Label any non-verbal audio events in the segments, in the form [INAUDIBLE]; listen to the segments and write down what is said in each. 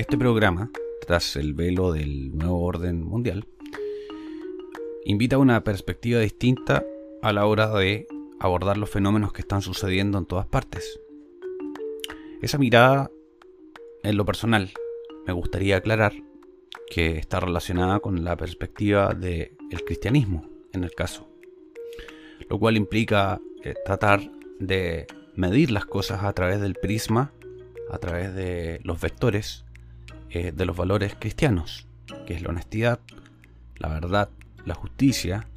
Este programa, tras el velo del nuevo orden mundial, invita a una perspectiva distinta a la hora de abordar los fenómenos que están sucediendo en todas partes. Esa mirada, en lo personal, me gustaría aclarar que está relacionada con la perspectiva del cristianismo, en el caso. Lo cual implica eh, tratar de medir las cosas a través del prisma, a través de los vectores eh, de los valores cristianos, que es la honestidad, la verdad, la justicia,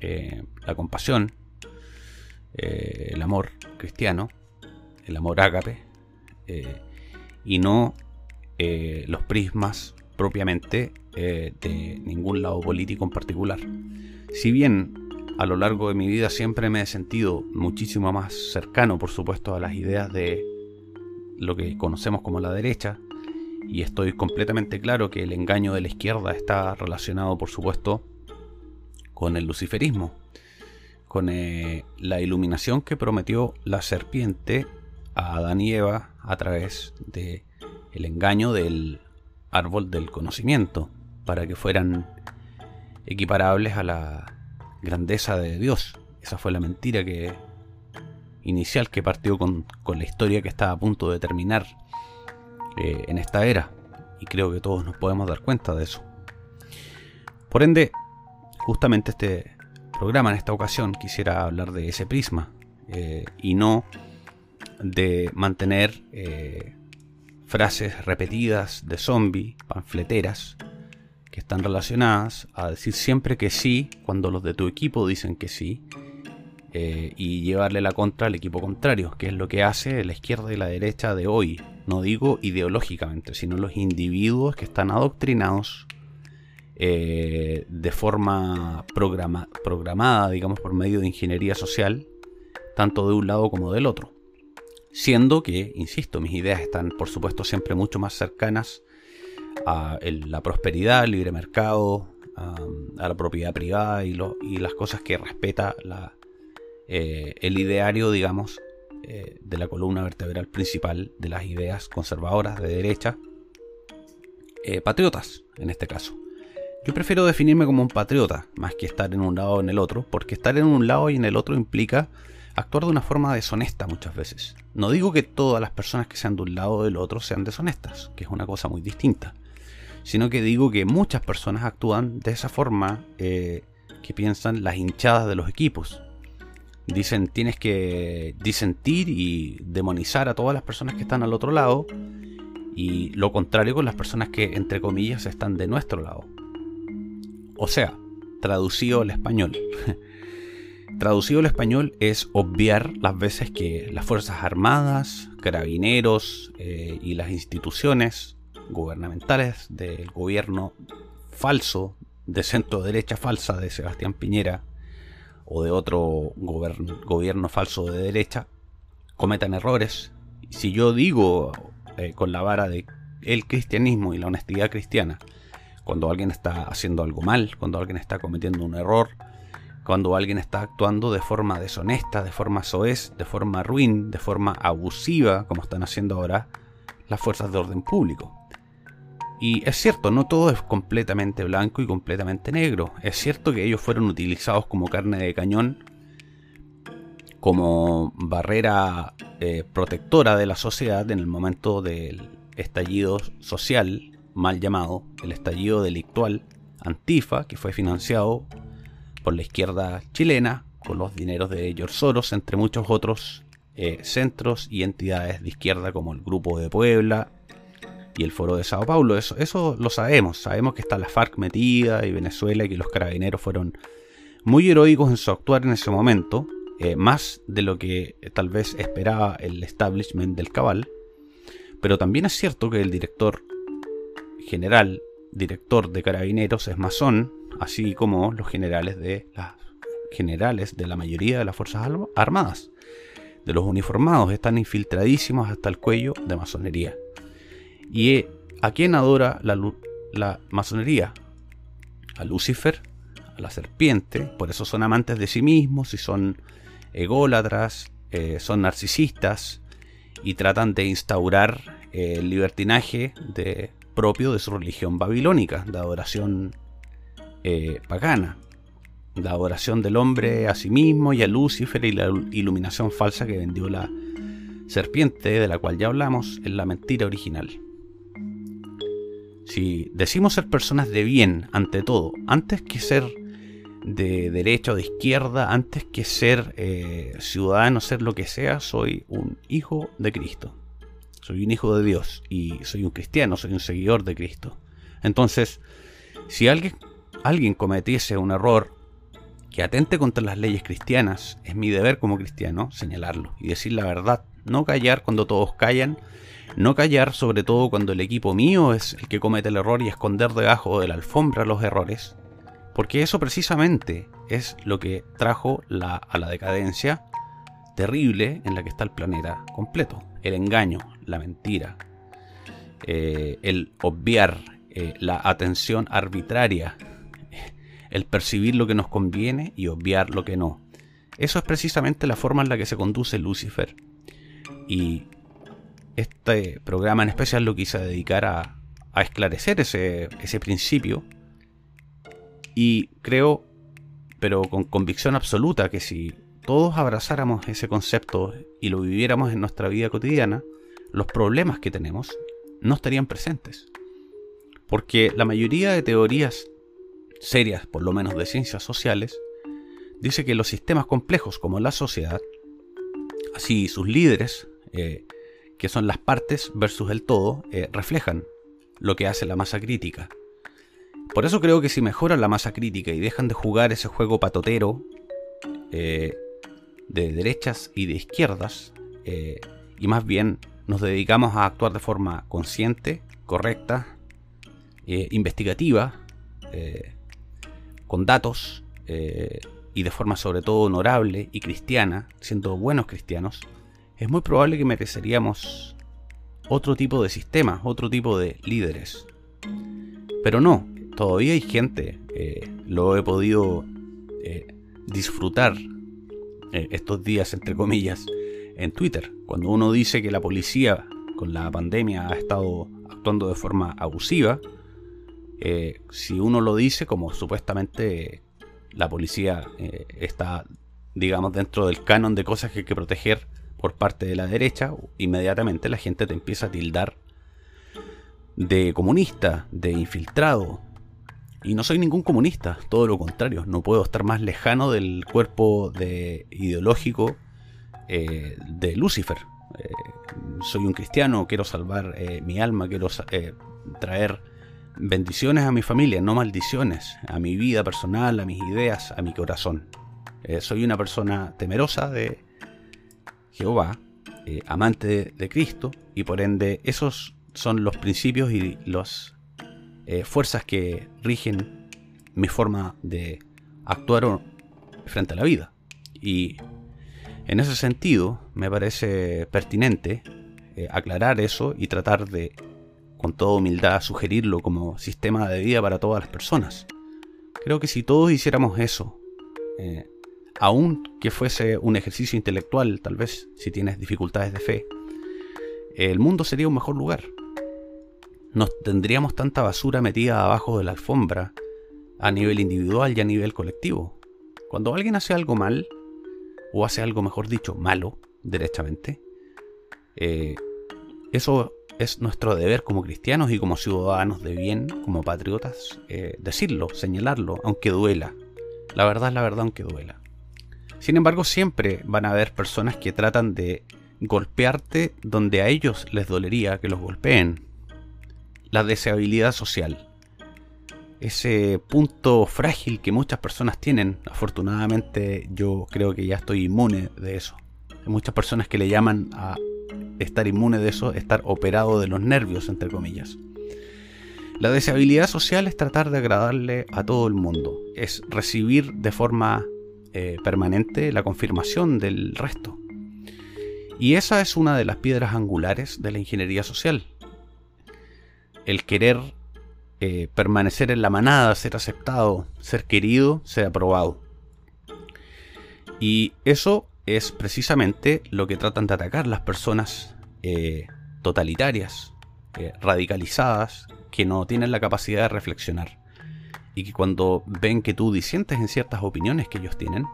eh, la compasión, eh, el amor cristiano, el amor ágape, y no los prismas propiamente de ningún lado político en particular. Si bien a lo largo de mi vida siempre me he sentido muchísimo más cercano, por supuesto, a las ideas de lo que conocemos como la derecha, y estoy completamente claro que el engaño de la izquierda está relacionado, por supuesto, con el luciferismo, con eh, la iluminación que prometió la serpiente a Adán y Eva a través de el engaño del árbol del conocimiento, para que fueran equiparables a la grandeza de Dios. Esa fue la mentira que inicial que partió con, con la historia que estaba a punto de terminar eh, en esta era. Y creo que todos nos podemos dar cuenta de eso. Por ende, justamente este programa en esta ocasión quisiera hablar de ese prisma eh, y no de mantener eh, frases repetidas de zombie, panfleteras, que están relacionadas a decir siempre que sí cuando los de tu equipo dicen que sí y llevarle la contra al equipo contrario, que es lo que hace la izquierda y la derecha de hoy, no digo ideológicamente, sino los individuos que están adoctrinados eh, de forma programada, digamos, por medio de ingeniería social, tanto de un lado como del otro. Siendo que, insisto, mis ideas están, por supuesto, siempre mucho más cercanas a la prosperidad, el libre mercado, a, la propiedad privada y, las cosas que respeta eh, el ideario, digamos, eh, de la columna vertebral principal de las ideas conservadoras de derecha, eh, patriotas en este caso. Yo prefiero definirme como un patriota más que estar en un lado o en el otro, porque estar en un lado y en el otro implica actuar de una forma deshonesta muchas veces. No digo que todas las personas que sean de un lado o del otro sean deshonestas, que es una cosa muy distinta, sino que digo que muchas personas actúan de esa forma eh, que piensan las hinchadas de los equipos, Dicen tienes que disentir y demonizar a todas las personas que están al otro lado y lo contrario con las personas que entre comillas están de nuestro lado. O sea, traducido al español. [LAUGHS] traducido al español es obviar las veces que las Fuerzas Armadas, carabineros eh, y las instituciones gubernamentales del gobierno falso, de centro derecha falsa de Sebastián Piñera, o de otro gobierno falso de derecha cometan errores. Si yo digo eh, con la vara de el cristianismo y la honestidad cristiana, cuando alguien está haciendo algo mal, cuando alguien está cometiendo un error, cuando alguien está actuando de forma deshonesta, de forma soez, de forma ruin, de forma abusiva, como están haciendo ahora las fuerzas de orden público. Y es cierto, no todo es completamente blanco y completamente negro. Es cierto que ellos fueron utilizados como carne de cañón, como barrera eh, protectora de la sociedad en el momento del estallido social, mal llamado, el estallido delictual Antifa, que fue financiado por la izquierda chilena, con los dineros de George Soros, entre muchos otros eh, centros y entidades de izquierda como el Grupo de Puebla, y el foro de Sao Paulo. Eso, eso lo sabemos. Sabemos que está la FARC metida y Venezuela y que los carabineros fueron muy heroicos en su actuar en ese momento. Eh, más de lo que tal vez esperaba el establishment del cabal. Pero también es cierto que el director general, director de carabineros, es masón, así como los generales de las generales de la mayoría de las fuerzas armadas. De los uniformados están infiltradísimos hasta el cuello de masonería. ¿Y a quién adora la, masonería? A Lucifer, a la serpiente, por eso son amantes de sí mismos y son ególatras, eh, son narcisistas y tratan de instaurar el libertinaje de, propio de su religión babilónica, de adoración eh, pagana, la adoración del hombre a sí mismo y a Lucifer y la iluminación falsa que vendió la serpiente, de la cual ya hablamos, en la mentira original. Si decimos ser personas de bien ante todo, antes que ser de derecha o de izquierda, antes que ser eh, ciudadano, ser lo que sea, soy un hijo de Cristo. Soy un hijo de Dios y soy un cristiano, soy un seguidor de Cristo. Entonces, si alguien, alguien cometiese un error que atente contra las leyes cristianas, es mi deber como cristiano señalarlo y decir la verdad. No callar cuando todos callan, no callar sobre todo cuando el equipo mío es el que comete el error y esconder debajo de la alfombra los errores, porque eso precisamente es lo que trajo a la decadencia terrible en la que está el planeta completo. El engaño, la mentira, eh, el obviar, eh, la atención arbitraria, el percibir lo que nos conviene y obviar lo que no. Eso es precisamente la forma en la que se conduce Lucifer. Y este programa en especial lo quise dedicar a, a esclarecer ese, ese principio. Y creo, pero con convicción absoluta, que si todos abrazáramos ese concepto y lo viviéramos en nuestra vida cotidiana, los problemas que tenemos no estarían presentes. Porque la mayoría de teorías serias, por lo menos de ciencias sociales, dice que los sistemas complejos como la sociedad, así sus líderes, eh, que son las partes versus el todo, eh, reflejan lo que hace la masa crítica. Por eso creo que si mejoran la masa crítica y dejan de jugar ese juego patotero eh, de derechas y de izquierdas, y más bien nos dedicamos a actuar de forma consciente, correcta, investigativa, con datos eh, y de forma sobre todo honorable y cristiana, siendo buenos cristianos, es muy probable que mereceríamos otro tipo de sistema, otro tipo de líderes. Pero no, todavía hay gente, eh, lo he podido eh, disfrutar estos días, entre comillas, en Twitter. Cuando uno dice que la policía con la pandemia ha estado actuando de forma abusiva, eh, si uno lo dice como supuestamente la policía eh, está, digamos, dentro del canon de cosas que hay que proteger por parte de la derecha, inmediatamente la gente te empieza a tildar de comunista, de infiltrado. Y no soy ningún comunista, todo lo contrario, no puedo estar más lejano del cuerpo de, ideológico eh, de Lucifer. soy un cristiano, quiero salvar mi alma, quiero traer bendiciones a mi familia, no maldiciones, a mi vida personal, a mis ideas, a mi corazón. Eh, soy una persona temerosa de Jehová, eh, amante de, Cristo, y por ende esos son los principios y las eh, fuerzas que rigen mi forma de actuar frente a la vida. Y en ese sentido me parece pertinente aclarar eso y tratar de con toda humildad, sugerirlo como sistema de vida para todas las personas. Creo que si todos hiciéramos eso, eh, aun que fuese un ejercicio intelectual, tal vez, si tienes dificultades de fe, el mundo sería un mejor lugar. No tendríamos tanta basura metida abajo de la alfombra a nivel individual y a nivel colectivo. Cuando alguien hace algo mal, o hace algo, mejor dicho, malo, derechamente, eh, eso es nuestro deber como cristianos y como ciudadanos de bien, como patriotas, eh, decirlo, señalarlo, aunque duela. La verdad es la verdad, aunque duela. Sin embargo, siempre van a haber personas que tratan de golpearte donde a ellos les dolería que los golpeen. La deseabilidad social. Ese punto frágil que muchas personas tienen. Afortunadamente yo creo que ya estoy inmune de eso. Hay muchas personas que le llaman a estar inmune de eso, estar operado de los nervios, entre comillas. La deshabilidad social es tratar de agradarle a todo el mundo, es recibir de forma eh, permanente la confirmación del resto. Y esa es una de las piedras angulares de la ingeniería social. El querer eh, permanecer en la manada, ser aceptado, ser querido, ser aprobado. Y eso es precisamente lo que tratan de atacar las personas eh, totalitarias, radicalizadas que no tienen la capacidad de reflexionar. Y que cuando ven que tú disientes en ciertas opiniones que ellos tienen,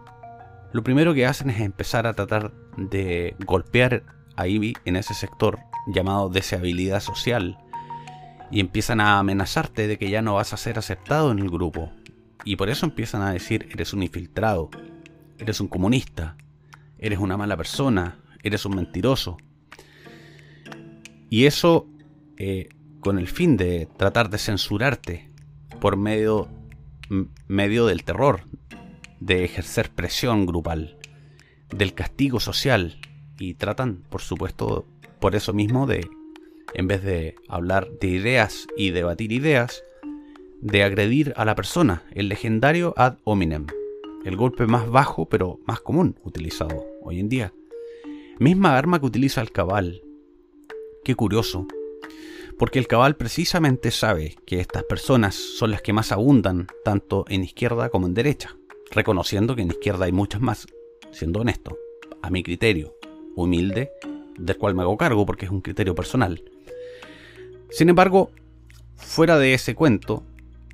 lo primero que hacen es empezar a tratar de golpear ahí en ese sector llamado deseabilidad social y empiezan a amenazarte de que ya no vas a ser aceptado en el grupo. Y por eso empiezan a decir, eres un infiltrado, eres un comunista, eres una mala persona, eres un mentiroso. Y eso eh, con el fin de tratar de censurarte por medio, medio del terror, de ejercer presión grupal, del castigo social. Y tratan, por supuesto, por eso mismo de, en vez de hablar de ideas y debatir ideas, de agredir a la persona, el legendario ad hominem, el golpe más bajo pero más común utilizado hoy en día. Misma arma que utiliza el cabal. Qué curioso, porque el cabal precisamente sabe que estas personas son las que más abundan tanto en izquierda como en derecha, reconociendo que en izquierda hay muchas más, siendo honesto, a mi criterio, humilde, del cual me hago cargo porque es un criterio personal. Sin embargo, fuera de ese cuento,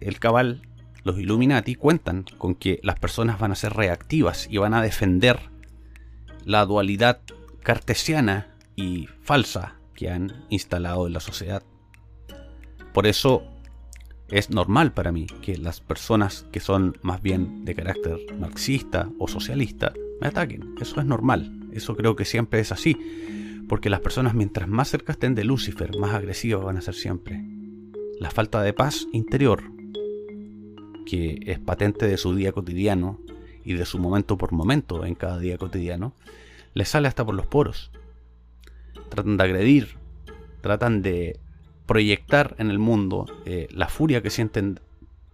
el cabal, los Illuminati cuentan con que las personas van a ser reactivas y van a defender la dualidad cartesiana y falsa que han instalado en la sociedad. Por eso es normal para mí que las personas que son más bien de carácter marxista o socialista me ataquen. Eso es normal. Eso creo que siempre es así. Porque las personas mientras más cerca estén de Lucifer, más agresivas van a ser siempre. La falta de paz interior que es patente de su día cotidiano y de su momento por momento en cada día cotidiano, le sale hasta por los poros. Tratan de agredir, tratan de proyectar en el mundo eh, la furia que sienten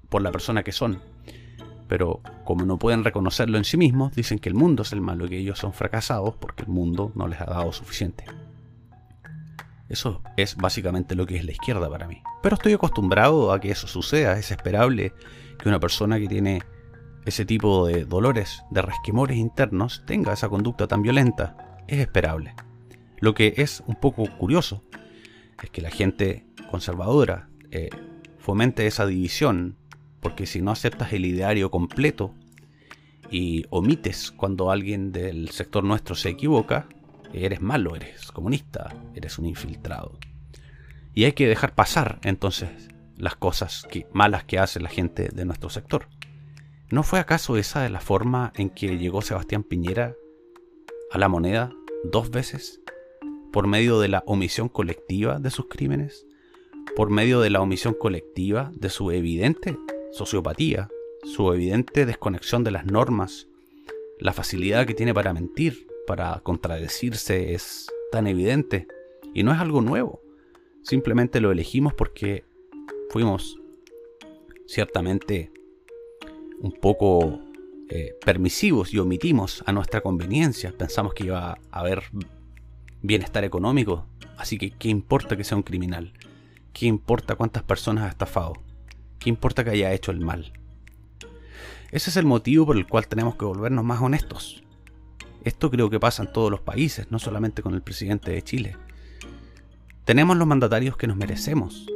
por la persona que son. Pero como no pueden reconocerlo en sí mismos, dicen que el mundo es el malo y que ellos son fracasados porque el mundo no les ha dado suficiente. Eso es básicamente lo que es la izquierda para mí. Pero estoy acostumbrado a que eso suceda, es esperable que una persona que tiene ese tipo de dolores, de resquemores internos, tenga esa conducta tan violenta. Es esperable. Lo que es un poco curioso es que la gente conservadora eh, fomente esa división, porque si no aceptas el ideario completo y omites cuando alguien del sector nuestro se equivoca, eres malo, eres comunista, eres un infiltrado. Y hay que dejar pasar entonces las cosas malas que hace la gente de nuestro sector. ¿No fue acaso esa de la forma en que llegó Sebastián Piñera a la moneda dos veces? ¿Por medio de la omisión colectiva de sus crímenes? ¿Por medio de la omisión colectiva de su evidente sociopatía, su evidente desconexión de las normas, la facilidad que tiene para mentir, para contradecirse es tan evidente y no es algo nuevo. Simplemente lo elegimos porque fuimos ciertamente un poco eh, permisivos y omitimos a nuestra conveniencia. Pensamos que iba a haber bienestar económico, así que ¿qué importa que sea un criminal? ¿Qué importa cuántas personas ha estafado? ¿Qué importa que haya hecho el mal? Ese es el motivo por el cual tenemos que volvernos más honestos. Esto creo que pasa en todos los países, no solamente con el presidente de Chile. Tenemos los mandatarios que nos merecemos,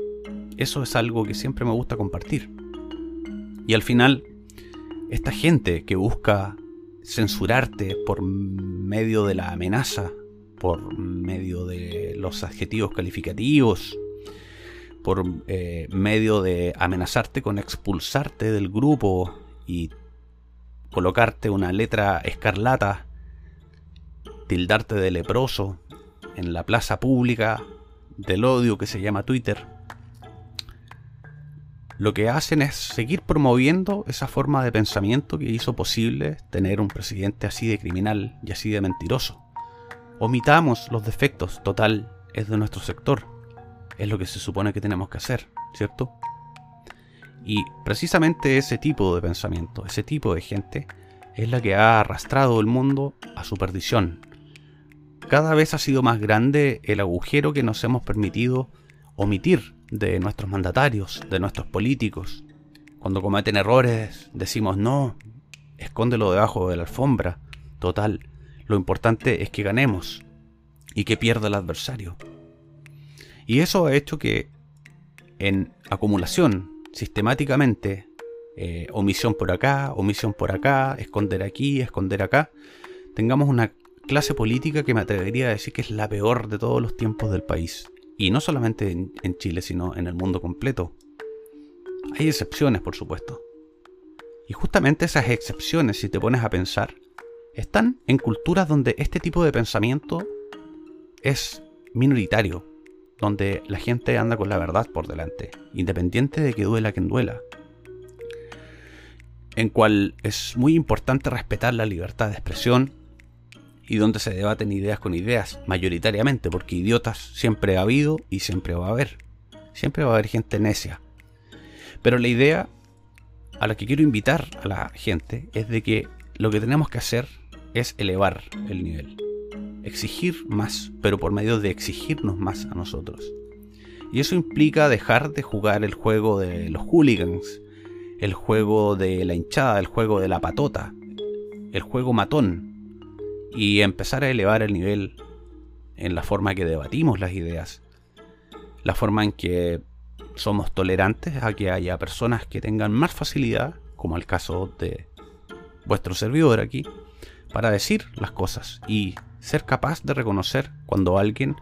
eso es algo que siempre me gusta compartir. Y al final, esta gente que busca censurarte por medio de la amenaza, por medio de los adjetivos calificativos, por eh, medio de amenazarte con expulsarte del grupo y colocarte una letra escarlata, tildarte de leproso en la plaza pública del odio que se llama Twitter, lo que hacen es seguir promoviendo esa forma de pensamiento que hizo posible tener un presidente así de criminal y así de mentiroso. Omitamos los defectos, total, es de nuestro sector. Es lo que se supone que tenemos que hacer, ¿cierto? Y precisamente ese tipo de pensamiento, ese tipo de gente, es la que ha arrastrado el mundo a su perdición. Cada vez ha sido más grande el agujero que nos hemos permitido omitir de nuestros mandatarios, de nuestros políticos. Cuando cometen errores decimos no, escóndelo debajo de la alfombra. Total, lo importante es que ganemos y que pierda el adversario. Y eso ha hecho que en acumulación, sistemáticamente, eh, omisión por acá, omisión por acá, esconder aquí, esconder acá, tengamos una clase política que me atrevería a decir que es la peor de todos los tiempos del país. Y no solamente en, en Chile, sino en el mundo completo. Hay excepciones, por supuesto. Y justamente esas excepciones, si te pones a pensar, están en culturas donde este tipo de pensamiento es minoritario, donde la gente anda con la verdad por delante, independiente de que duela quien duela. En cual es muy importante respetar la libertad de expresión y donde se debaten ideas con ideas, mayoritariamente, porque idiotas siempre ha habido y siempre va a haber. Siempre va a haber gente necia. Pero la idea a la que quiero invitar a la gente es de que lo que tenemos que hacer es elevar el nivel. Exigir más, pero por medio de exigirnos más a nosotros. Y eso implica dejar de jugar el juego de los hooligans, el juego de la hinchada, el juego de la patota, el juego matón, y empezar a elevar el nivel en la forma que debatimos las ideas, la forma en que somos tolerantes a que haya personas que tengan más facilidad, como el caso de vuestro servidor aquí, para decir las cosas y ser capaz de reconocer cuando alguien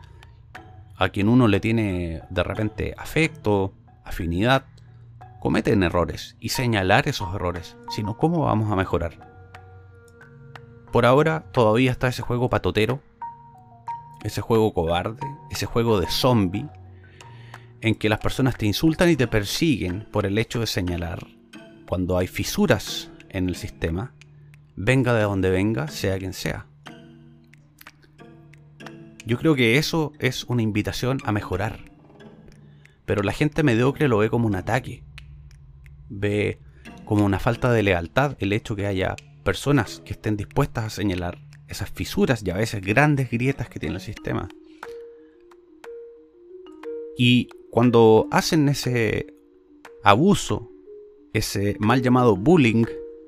a quien uno le tiene de repente afecto, afinidad, cometen errores y señalar esos errores, sino cómo vamos a mejorar. Por ahora todavía está ese juego patotero, ese juego cobarde, ese juego de zombie en que las personas te insultan y te persiguen por el hecho de señalar cuando hay fisuras en el sistema, venga de donde venga, sea quien sea. Yo creo que eso es una invitación a mejorar. Pero la gente mediocre lo ve como un ataque. Ve como una falta de lealtad el hecho que haya personas que estén dispuestas a señalar esas fisuras y a veces grandes grietas que tiene el sistema. Y cuando hacen ese abuso, ese mal llamado bullying,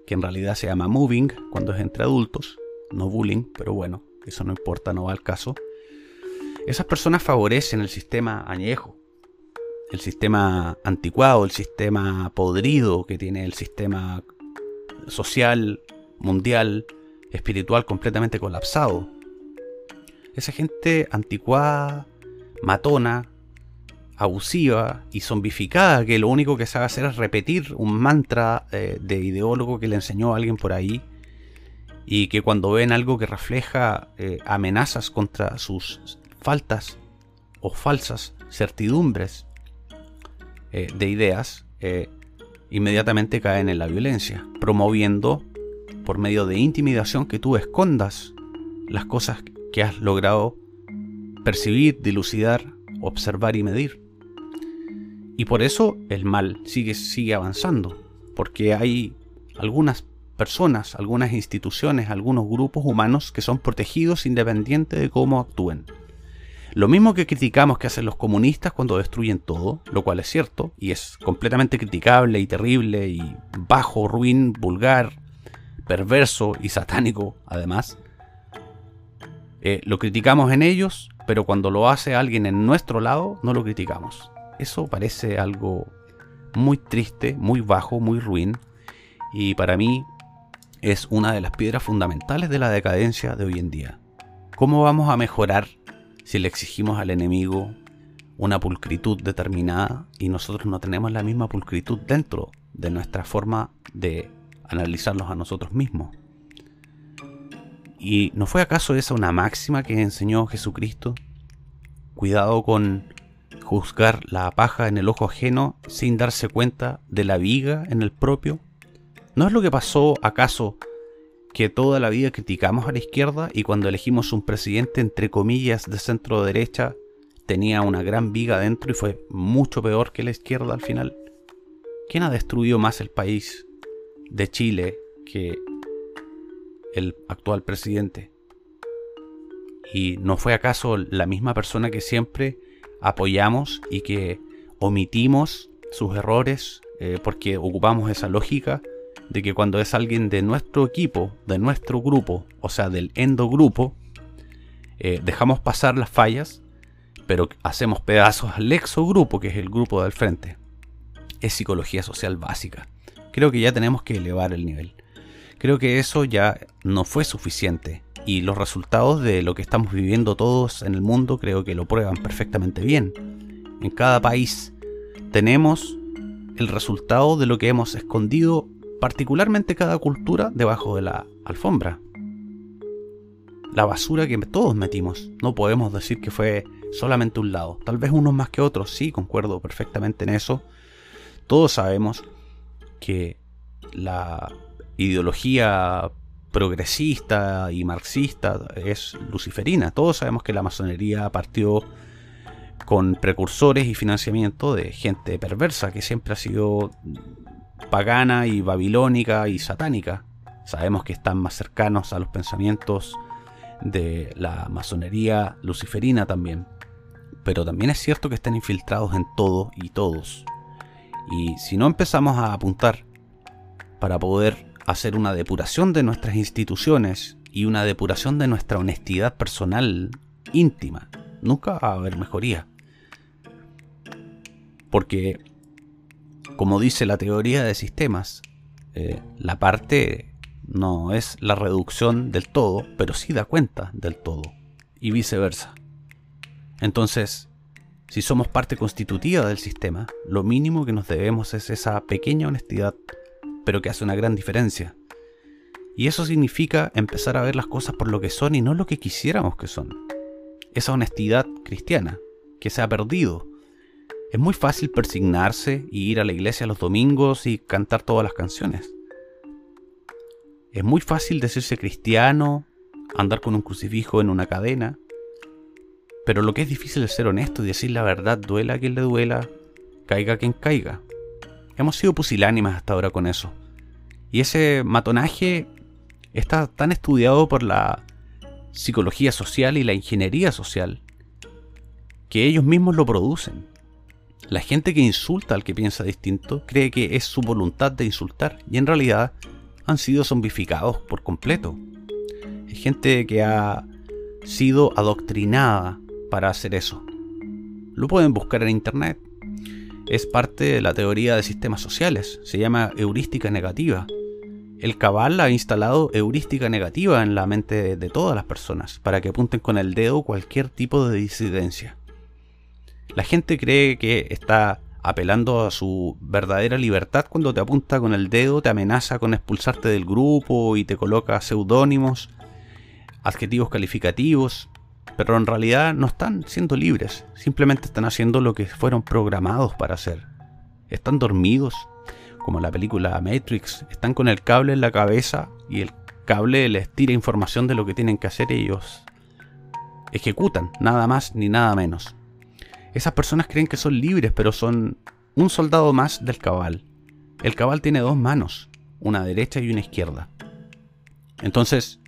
que en realidad se llama moving cuando es entre adultos, no bullying, pero bueno, eso no importa, no va al caso. Esas personas favorecen el sistema añejo, el sistema anticuado, el sistema podrido que tiene el sistema social, mundial, espiritual completamente colapsado. Esa gente anticuada, matona, abusiva y zombificada que lo único que sabe hacer es repetir un mantra eh, de ideólogo que le enseñó a alguien por ahí y que cuando ven algo que refleja eh, amenazas contra sus faltas o falsas certidumbres eh, de ideas, inmediatamente caen en la violencia, promoviendo por medio de intimidación que tú escondas las cosas que has logrado percibir, dilucidar, observar y medir. Y por eso el mal sigue, avanzando, porque hay algunas personas, algunas instituciones, algunos grupos humanos que son protegidos independiente de cómo actúen. Lo mismo que criticamos que hacen los comunistas cuando destruyen todo, lo cual es cierto, y es completamente criticable y terrible y bajo, ruin, vulgar, perverso y satánico además. Eh, lo criticamos en ellos, pero cuando lo hace alguien en nuestro lado, no lo criticamos. Eso parece algo muy triste, muy bajo, muy ruin. Y para mí es una de las piedras fundamentales de la decadencia de hoy en día. ¿Cómo vamos a mejorar si le exigimos al enemigo una pulcritud determinada y nosotros no tenemos la misma pulcritud dentro de nuestra forma de analizarlos a nosotros mismos? ¿Y no fue acaso esa una máxima que enseñó Jesucristo? Cuidado con juzgar la paja en el ojo ajeno sin darse cuenta de la viga en el propio? ¿No es lo que pasó acaso que toda la vida criticamos a la izquierda y cuando elegimos un presidente entre comillas de centro derecha tenía una gran viga dentro y fue mucho peor que la izquierda al final? ¿Quién ha destruido más el país de Chile que el actual presidente? ¿Y no fue acaso la misma persona que siempre apoyamos y que omitimos sus errores eh, porque ocupamos esa lógica de que cuando es alguien de nuestro equipo, de nuestro grupo, o sea, del endogrupo, eh, dejamos pasar las fallas, pero hacemos pedazos al exogrupo, que es el grupo del frente. Es psicología social básica. Creo que ya tenemos que elevar el nivel. Creo que eso ya no fue suficiente y los resultados de lo que estamos viviendo todos en el mundo creo que lo prueban perfectamente bien. En cada país tenemos el resultado de lo que hemos escondido, particularmente cada cultura, debajo de la alfombra. La basura que todos metimos. No podemos decir que fue solamente un lado. Tal vez unos más que otros, sí, concuerdo perfectamente en eso. Todos sabemos que la ideología progresista y marxista es luciferina. Todos sabemos que la masonería partió con precursores y financiamiento de gente perversa que siempre ha sido pagana y babilónica y satánica. Sabemos que están más cercanos a los pensamientos de la masonería luciferina también. Pero también es cierto que están infiltrados en todo y todos. Y si no empezamos a apuntar para poder hacer una depuración de nuestras instituciones y una depuración de nuestra honestidad personal íntima, nunca va a haber mejoría. Porque, como dice la teoría de sistemas, eh, la parte no es la reducción del todo, pero sí da cuenta del todo, y viceversa. Entonces, si somos parte constitutiva del sistema, lo mínimo que nos debemos es esa pequeña honestidad, pero que hace una gran diferencia. Y eso significa empezar a ver las cosas por lo que son y no lo que quisiéramos que son. Esa honestidad cristiana, que se ha perdido. Es muy fácil persignarse y ir a la iglesia los domingos y cantar todas las canciones. Es muy fácil decirse cristiano, andar con un crucifijo en una cadena, pero lo que es difícil es ser honesto y decir la verdad, duela quien le duela, caiga quien caiga. Hemos sido pusilánimas hasta ahora con eso. Y ese matonaje está tan estudiado por la psicología social y la ingeniería social que ellos mismos lo producen. La gente que insulta al que piensa distinto cree que es su voluntad de insultar y en realidad han sido zombificados por completo. Hay gente que ha sido adoctrinada para hacer eso. Lo pueden buscar en internet. Es parte de la teoría de sistemas sociales. Se llama heurística negativa. El cabal ha instalado heurística negativa en la mente de todas las personas para que apunten con el dedo cualquier tipo de disidencia. La gente cree que está apelando a su verdadera libertad cuando te apunta con el dedo, te amenaza con expulsarte del grupo y te coloca seudónimos, adjetivos calificativos, pero en realidad no están siendo libres, simplemente están haciendo lo que fueron programados para hacer. Están dormidos, como en la película Matrix, están con el cable en la cabeza y el cable les tira información de lo que tienen que hacer ellos. Ejecutan, nada más ni nada menos. Esas personas creen que son libres, pero son un soldado más del cabal. El cabal tiene dos manos, una derecha y una izquierda. Entonces,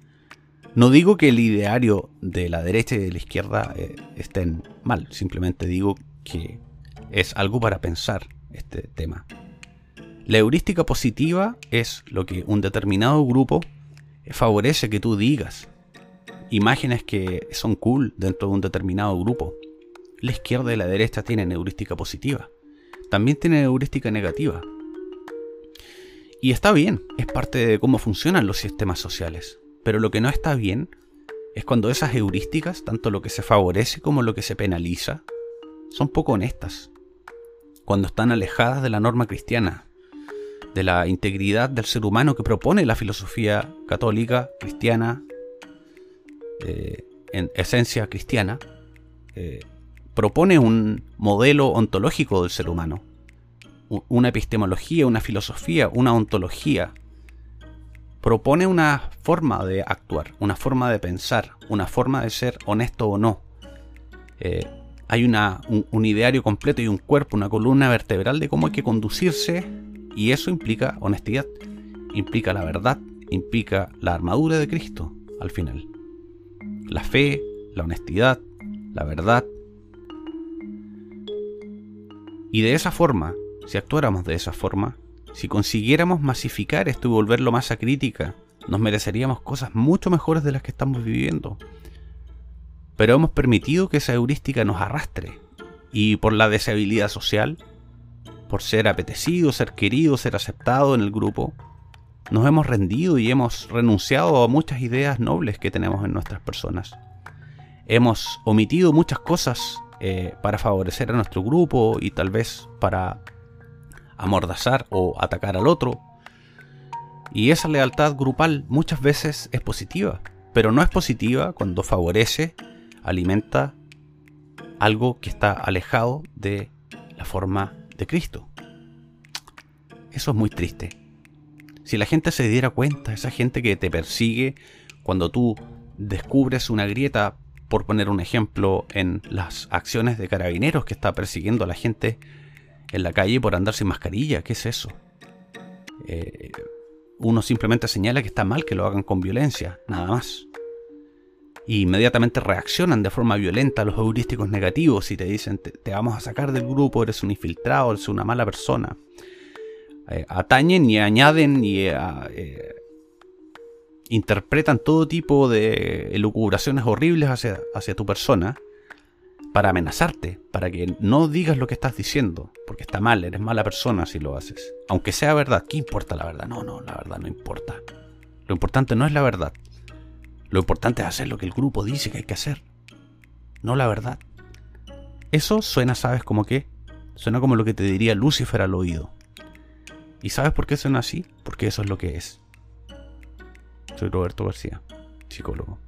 no digo que el ideario de la derecha y de la izquierda eh, estén mal, simplemente digo que es algo para pensar este tema. La heurística positiva es lo que un determinado grupo favorece que tú digas. Imágenes que son cool dentro de un determinado grupo. La izquierda y la derecha tienen heurística positiva. También tienen heurística negativa. Y está bien, es parte de cómo funcionan los sistemas sociales. Pero lo que no está bien es cuando esas heurísticas, tanto lo que se favorece como lo que se penaliza, son poco honestas. Cuando están alejadas de la norma cristiana, de la integridad del ser humano que propone la filosofía católica, cristiana, eh, en esencia cristiana, eh, propone un modelo ontológico del ser humano, una epistemología, una filosofía, una ontología. Propone una forma de actuar, una forma de pensar, una forma de ser honesto o no. Eh, hay una, un, ideario completo y un cuerpo, una columna vertebral de cómo hay que conducirse y eso implica honestidad, implica la verdad, implica la armadura de Cristo al final. La fe, la honestidad, la verdad, y de esa forma, si actuáramos de esa forma, si consiguiéramos masificar esto y volverlo masa crítica, nos mereceríamos cosas mucho mejores de las que estamos viviendo. pero hemos permitido que esa heurística nos arrastre. Y por la deseabilidad social, por ser apetecido, ser querido, ser aceptado en el grupo, nos hemos rendido y hemos renunciado a muchas ideas nobles que tenemos en nuestras personas. Hemos omitido muchas cosas eh, para favorecer a nuestro grupo y tal vez para amordazar o atacar al otro. Y esa lealtad grupal muchas veces es positiva, pero no es positiva cuando favorece, alimenta algo que está alejado de la forma de Cristo. Eso es muy triste. Si la gente se diera cuenta, esa gente que te persigue cuando tú descubres una grieta, por poner un ejemplo, en las acciones de carabineros que está persiguiendo a la gente en la calle por andar sin mascarilla, ¿qué es eso? Eh, uno simplemente señala que está mal que lo hagan con violencia, nada más. Y inmediatamente reaccionan de forma violenta a los heurísticos negativos y te dicen te, vamos a sacar del grupo, eres un infiltrado, eres una mala persona. Eh, atañen y añaden y eh, interpretan todo tipo de elucubraciones horribles hacia, hacia tu persona para amenazarte, para que no digas lo que estás diciendo, porque está mal, eres mala persona si lo haces. Aunque sea verdad, ¿qué importa la verdad? No, no, la verdad no importa. Lo importante no es la verdad. Lo importante es hacer lo que el grupo dice que hay que hacer, no la verdad. Eso suena, ¿sabes como qué? Suena como lo que te diría Lucifer al oído. ¿Y sabes por qué suena así? Porque eso es lo que es. Soy Roberto García, psicólogo.